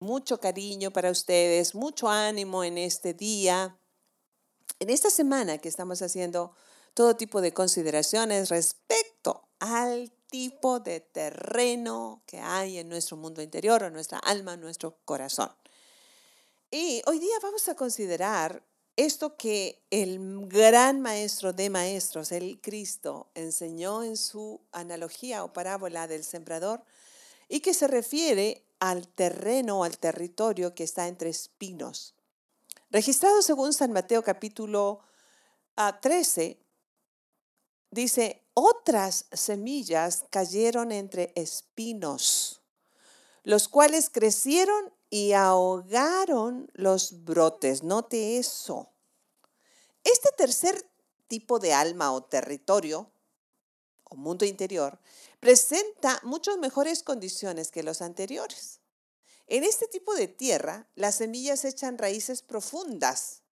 Mucho cariño para ustedes, mucho ánimo en este día. En esta semana que estamos haciendo todo tipo de consideraciones respecto al tipo de terreno que hay en nuestro mundo interior, en nuestra alma, en nuestro corazón. Y hoy día vamos a considerar esto que el gran maestro de maestros, el Cristo, enseñó en su analogía o parábola del sembrador y que se refiere al terreno al territorio que está entre espinos. Registrado según San Mateo capítulo 13, ah, dice, otras semillas cayeron entre espinos, los cuales crecieron y ahogaron los brotes. Note eso. Este tercer tipo de alma o territorio o mundo interior presenta muchas mejores condiciones que los anteriores. En este tipo de tierra, las semillas echan raíces profundas,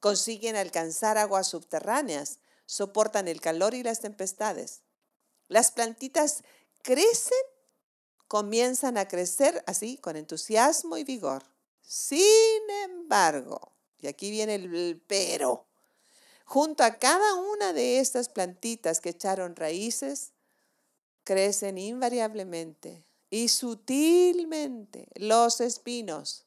consiguen alcanzar aguas subterráneas, soportan el calor y las tempestades. Las plantitas crecen, comienzan a crecer así, con entusiasmo y vigor. Sin embargo, y aquí viene el pero, junto a cada una de estas plantitas que echaron raíces, crecen invariablemente y sutilmente los espinos,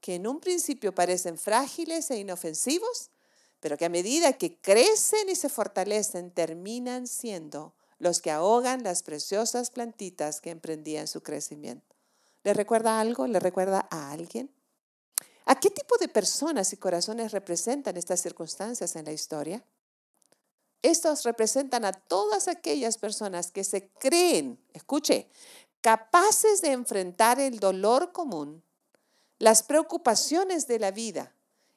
que en un principio parecen frágiles e inofensivos, pero que a medida que crecen y se fortalecen terminan siendo los que ahogan las preciosas plantitas que emprendían su crecimiento. ¿Le recuerda algo? ¿Le recuerda a alguien? ¿A qué tipo de personas y corazones representan estas circunstancias en la historia? Estos representan a todas aquellas personas que se creen, escuche, capaces de enfrentar el dolor común, las preocupaciones de la vida,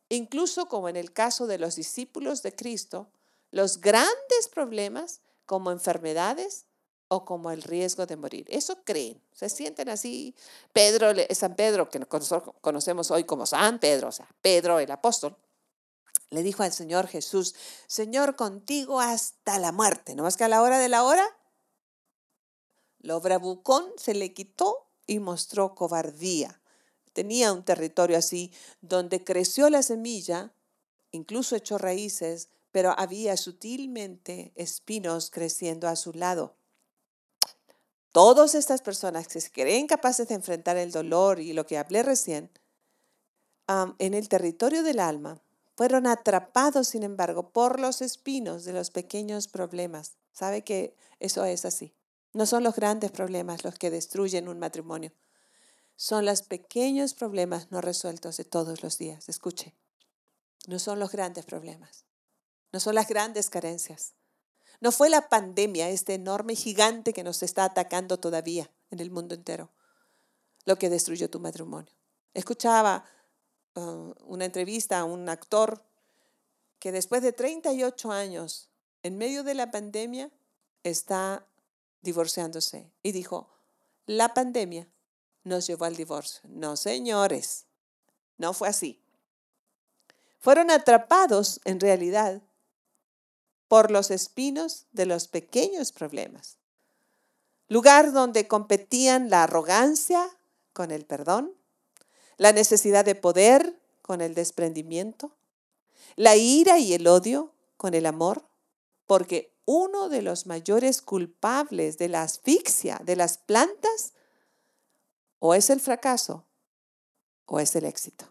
incluso como en el caso de los discípulos de Cristo, los grandes problemas como enfermedades o como el riesgo de morir. Eso creen, se sienten así. Pedro, San Pedro, que conocemos hoy como San Pedro, o sea, Pedro el apóstol, le dijo al Señor Jesús, Señor, contigo hasta la muerte. No más que a la hora de la hora, lo bravucón se le quitó y mostró cobardía. Tenía un territorio así donde creció la semilla, incluso echó raíces, pero había sutilmente espinos creciendo a su lado. Todas estas personas que se creen capaces de enfrentar el dolor y lo que hablé recién, en el territorio del alma, fueron atrapados, sin embargo, por los espinos de los pequeños problemas. ¿Sabe que eso es así? No son los grandes problemas los que destruyen un matrimonio. Son los pequeños problemas no resueltos de todos los días. Escuche, no son los grandes problemas. No son las grandes carencias. No fue la pandemia, este enorme gigante que nos está atacando todavía en el mundo entero, lo que destruyó tu matrimonio. Escuchaba Uh, una entrevista a un actor que después de 38 años, en medio de la pandemia, está divorciándose. Y dijo, la pandemia nos llevó al divorcio. No, señores, no fue así. Fueron atrapados, en realidad, por los espinos de los pequeños problemas. Lugar donde competían la arrogancia con el perdón, la necesidad de poder con el desprendimiento, la ira y el odio con el amor, porque uno de los mayores culpables de la asfixia de las plantas o es el fracaso o es el éxito.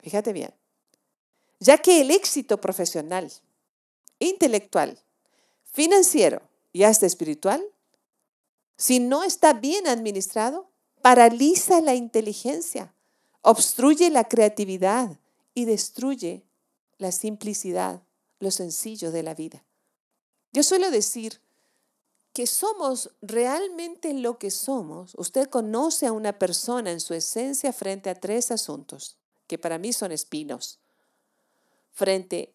Fíjate bien, ya que el éxito profesional, intelectual, financiero y hasta espiritual, si no está bien administrado, paraliza la inteligencia, obstruye la creatividad y destruye la simplicidad lo sencillo de la vida. Yo suelo decir que somos realmente lo que somos. Usted conoce a una persona en su esencia frente a tres asuntos, que para mí son espinos. Frente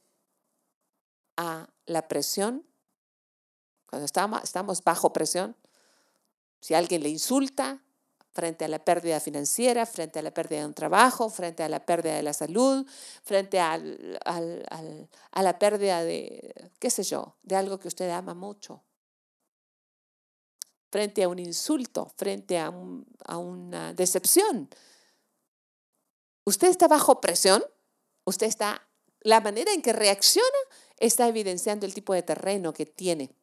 a la presión, cuando estamos, estamos bajo presión, si alguien le insulta, frente a la pérdida financiera, frente a la pérdida de un trabajo, frente a la pérdida de la salud, frente a la pérdida de, qué sé yo, de algo que usted ama mucho, frente a un insulto, frente a, a una decepción. Usted está bajo presión, usted está, la manera en que reacciona está evidenciando el tipo de terreno que tiene.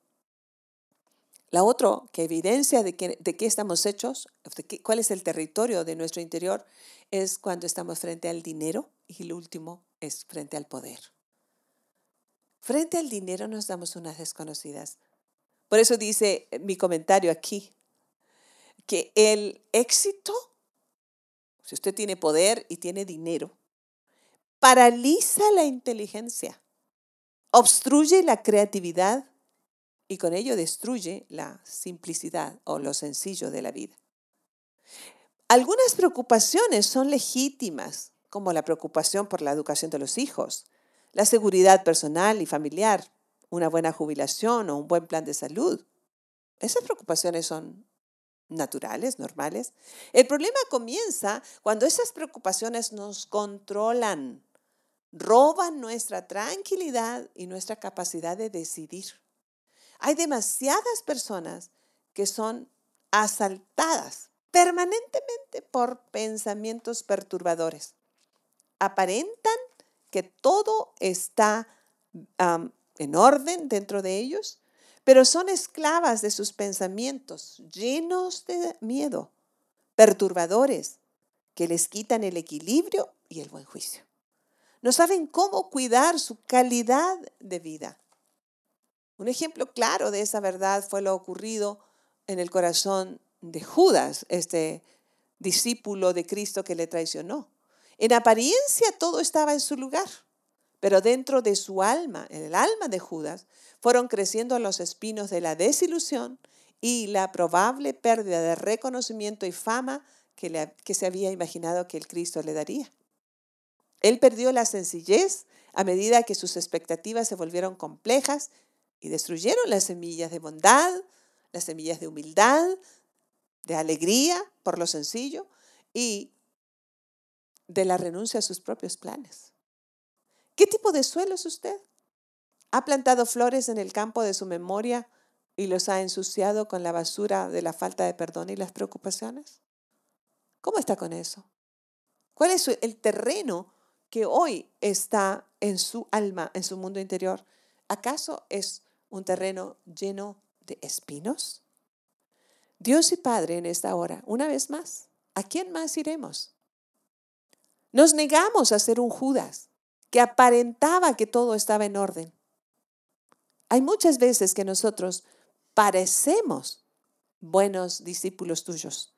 La otra que evidencia de, de qué estamos hechos, de cuál es el territorio de nuestro interior, es cuando estamos frente al dinero y el último es frente al poder. Frente al dinero nos damos unas desconocidas. Por eso dice mi comentario aquí, que el éxito, si usted tiene poder y tiene dinero, paraliza la inteligencia, obstruye la creatividad y con ello destruye la simplicidad o lo sencillo de la vida. Algunas preocupaciones son legítimas, como la preocupación por la educación de los hijos, la seguridad personal y familiar, una buena jubilación o un buen plan de salud. Esas preocupaciones son naturales, normales. El problema comienza cuando esas preocupaciones nos controlan, roban nuestra tranquilidad y nuestra capacidad de decidir. Hay demasiadas personas que son asaltadas permanentemente por pensamientos perturbadores. Aparentan que todo está en orden dentro de ellos, pero son esclavas de sus pensamientos llenos de miedo, perturbadores, que les quitan el equilibrio y el buen juicio. No saben cómo cuidar su calidad de vida. Un ejemplo claro de esa verdad fue lo ocurrido en el corazón de Judas, este discípulo de Cristo que le traicionó. En apariencia todo estaba en su lugar, pero dentro de su alma, en el alma de Judas, fueron creciendo los espinos de la desilusión y la probable pérdida de reconocimiento y fama que, que se había imaginado que el Cristo le daría. Él perdió la sencillez a medida que sus expectativas se volvieron complejas y destruyeron las semillas de bondad, las semillas de humildad, de alegría por lo sencillo y de la renuncia a sus propios planes. ¿Qué tipo de suelo es usted? ¿Ha plantado flores en el campo de su memoria y los ha ensuciado con la basura de la falta de perdón y las preocupaciones? ¿Cómo está con eso? ¿Cuál es el terreno que hoy está en su alma, en su mundo interior? ¿Acaso es un terreno lleno de espinos? Dios y Padre en esta hora, una vez más, ¿a quién más iremos? Nos negamos a ser un Judas que aparentaba que todo estaba en orden. Hay muchas veces que nosotros parecemos buenos discípulos tuyos,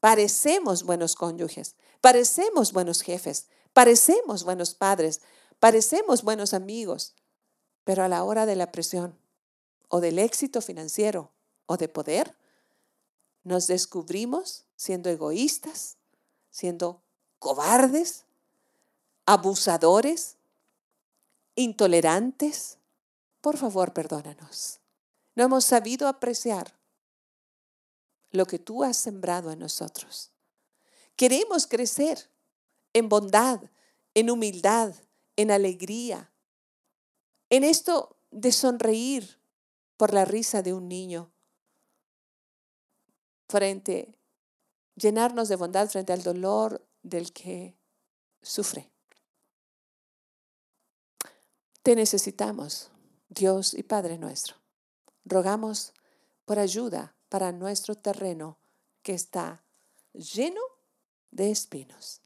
parecemos buenos cónyuges, parecemos buenos jefes, parecemos buenos padres, parecemos buenos amigos, pero a la hora de la presión o del éxito financiero o de poder, nos descubrimos siendo egoístas, siendo cobardes, abusadores, intolerantes. Por favor, perdónanos. No hemos sabido apreciar lo que tú has sembrado en nosotros. Queremos crecer en bondad, en humildad, en alegría, en esto de sonreír por la risa de un niño, frente, llenarnos de bondad frente al dolor del que sufre. Te necesitamos, Dios y Padre nuestro. Rogamos por ayuda para nuestro terreno que está lleno de espinos.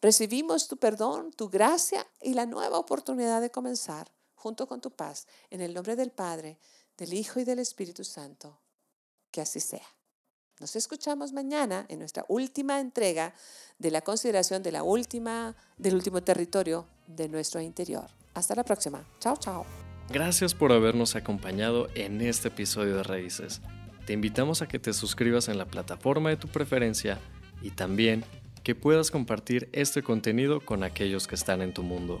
Recibimos tu perdón, tu gracia y la nueva oportunidad de comenzar junto con tu paz. En el nombre del Padre, del Hijo y del Espíritu Santo. Que así sea. Nos escuchamos mañana en nuestra última entrega de la consideración de la última, del último territorio de nuestro interior. Hasta la próxima. Chao, chao. Gracias por habernos acompañado en este episodio de Raíces. Te invitamos a que te suscribas en la plataforma de tu preferencia y también que puedas compartir este contenido con aquellos que están en tu mundo.